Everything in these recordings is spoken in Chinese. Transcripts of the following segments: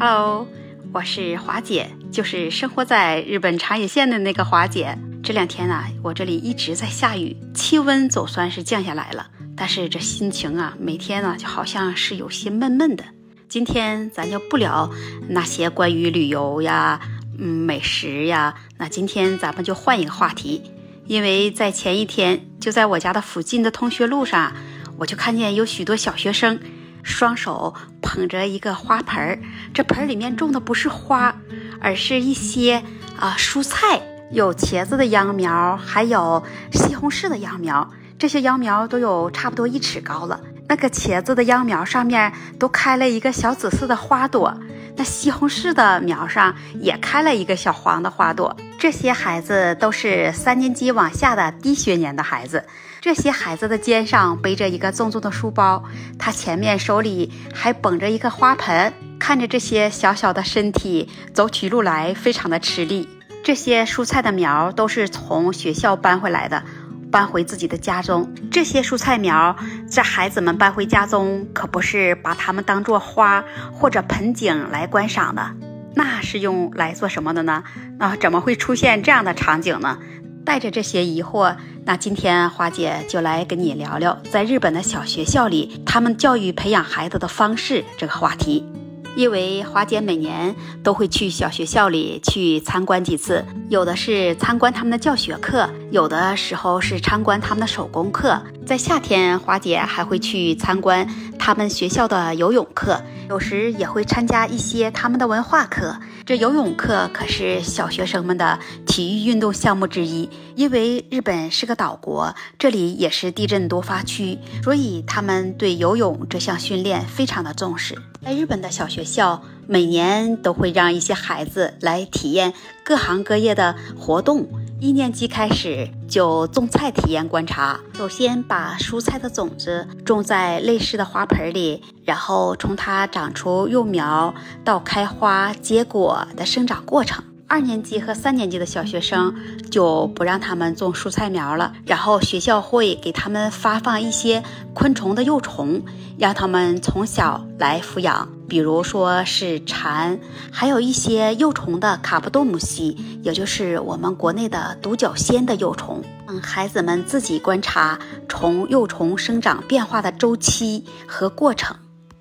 Hello，我是华姐，就是生活在日本长野县的那个华姐。这两天啊，我这里一直在下雨，气温总算是降下来了，但是这心情啊，每天呢就好像是有些闷闷的。今天咱就不聊那些关于旅游呀、嗯美食呀，那今天咱们就换一个话题，因为在前一天，就在我家的附近的同学路上，我就看见有许多小学生。双手捧着一个花盆儿，这盆儿里面种的不是花，而是一些啊蔬菜，有茄子的秧苗，还有西红柿的秧苗。这些秧苗都有差不多一尺高了。那个茄子的秧苗上面都开了一个小紫色的花朵，那西红柿的苗上也开了一个小黄的花朵。这些孩子都是三年级往下的低学年的孩子。这些孩子的肩上背着一个重重的书包，他前面手里还捧着一个花盆，看着这些小小的身体走起路来非常的吃力。这些蔬菜的苗都是从学校搬回来的，搬回自己的家中。这些蔬菜苗，这孩子们搬回家中，可不是把它们当做花或者盆景来观赏的，那是用来做什么的呢？啊，怎么会出现这样的场景呢？带着这些疑惑，那今天花姐就来跟你聊聊在日本的小学校里，他们教育培养孩子的方式这个话题。因为花姐每年都会去小学校里去参观几次，有的是参观他们的教学课，有的时候是参观他们的手工课。在夏天，花姐还会去参观他们学校的游泳课，有时也会参加一些他们的文化课。这游泳课可是小学生们的体育运动项目之一。因为日本是个岛国，这里也是地震多发区，所以他们对游泳这项训练非常的重视。在日本的小学校，每年都会让一些孩子来体验各行各业的活动。一年级开始就种菜体验观察，首先把蔬菜的种子种在类似的花盆里，然后从它长出幼苗到开花结果的生长过程。二年级和三年级的小学生就不让他们种蔬菜苗了，然后学校会给他们发放一些昆虫的幼虫，让他们从小来抚养，比如说是蝉，还有一些幼虫的卡布多姆西，也就是我们国内的独角仙的幼虫，让孩子们自己观察虫幼虫生长变化的周期和过程。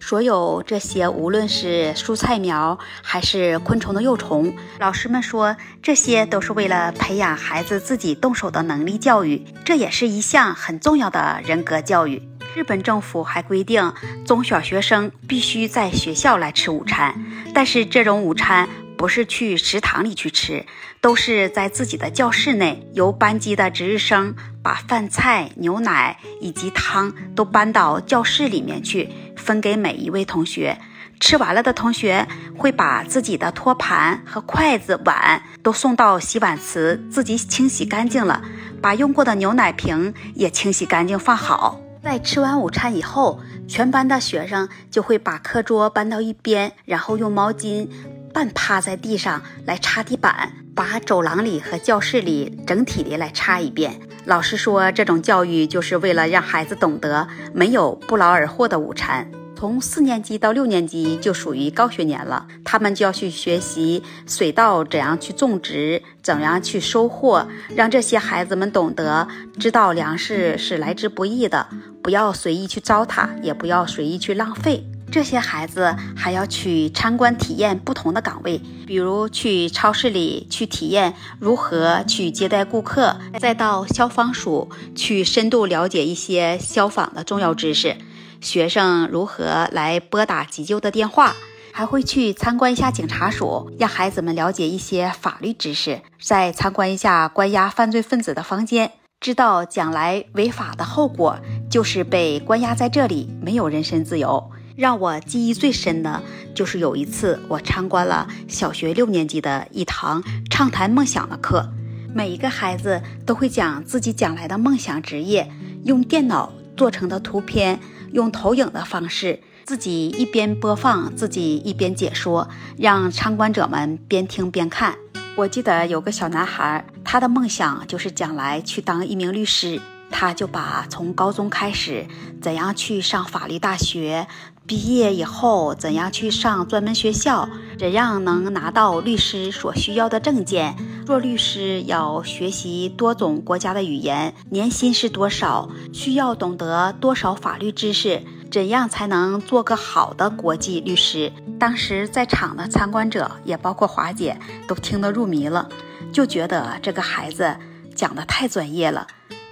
所有这些，无论是蔬菜苗还是昆虫的幼虫，老师们说，这些都是为了培养孩子自己动手的能力教育，这也是一项很重要的人格教育。日本政府还规定，中小学生必须在学校来吃午餐，但是这种午餐不是去食堂里去吃，都是在自己的教室内，由班级的值日生把饭菜、牛奶以及汤都搬到教室里面去。分给每一位同学，吃完了的同学会把自己的托盘和筷子、碗都送到洗碗池，自己清洗干净了，把用过的牛奶瓶也清洗干净放好。在吃完午餐以后，全班的学生就会把课桌搬到一边，然后用毛巾半趴在地上来擦地板，把走廊里和教室里整体的来擦一遍。老师说，这种教育就是为了让孩子懂得没有不劳而获的午餐。从四年级到六年级就属于高学年了，他们就要去学习水稻怎样去种植，怎样去收获，让这些孩子们懂得知道粮食是来之不易的，不要随意去糟蹋，也不要随意去浪费。这些孩子还要去参观体验不同的岗位，比如去超市里去体验如何去接待顾客，再到消防署去深度了解一些消防的重要知识。学生如何来拨打急救的电话，还会去参观一下警察署，让孩子们了解一些法律知识。再参观一下关押犯罪分子的房间，知道将来违法的后果就是被关押在这里，没有人身自由。让我记忆最深的就是有一次，我参观了小学六年级的一堂畅谈梦想的课，每一个孩子都会讲自己将来的梦想职业，用电脑做成的图片，用投影的方式，自己一边播放，自己一边解说，让参观者们边听边看。我记得有个小男孩，他的梦想就是将来去当一名律师。他就把从高中开始怎样去上法律大学，毕业以后怎样去上专门学校，怎样能拿到律师所需要的证件，做律师要学习多种国家的语言，年薪是多少，需要懂得多少法律知识，怎样才能做个好的国际律师。当时在场的参观者，也包括华姐，都听得入迷了，就觉得这个孩子讲的太专业了。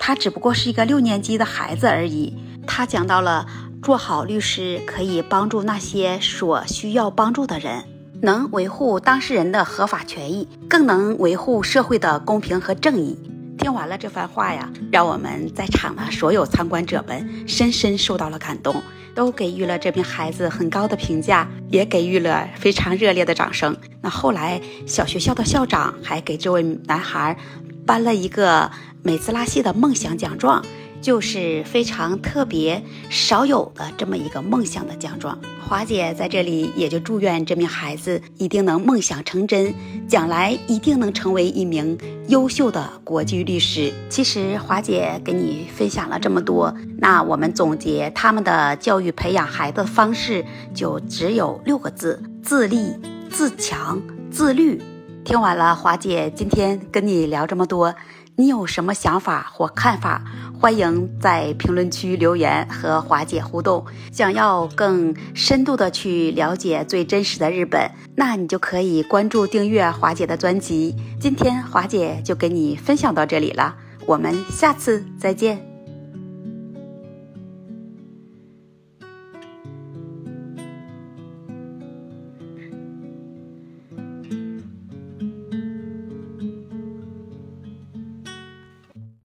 他只不过是一个六年级的孩子而已。他讲到了做好律师可以帮助那些所需要帮助的人，能维护当事人的合法权益，更能维护社会的公平和正义。听完了这番话呀，让我们在场的所有参观者们深深受到了感动，都给予了这名孩子很高的评价，也给予了非常热烈的掌声。那后来，小学校的校长还给这位男孩颁了一个。美兹拉系的梦想奖状就是非常特别、少有的这么一个梦想的奖状。华姐在这里也就祝愿这名孩子一定能梦想成真，将来一定能成为一名优秀的国际律师。其实华姐给你分享了这么多，那我们总结他们的教育培养孩子的方式就只有六个字：自立、自强、自律。听完了，华姐今天跟你聊这么多。你有什么想法或看法？欢迎在评论区留言和华姐互动。想要更深度的去了解最真实的日本，那你就可以关注订阅华姐的专辑。今天华姐就给你分享到这里了，我们下次再见。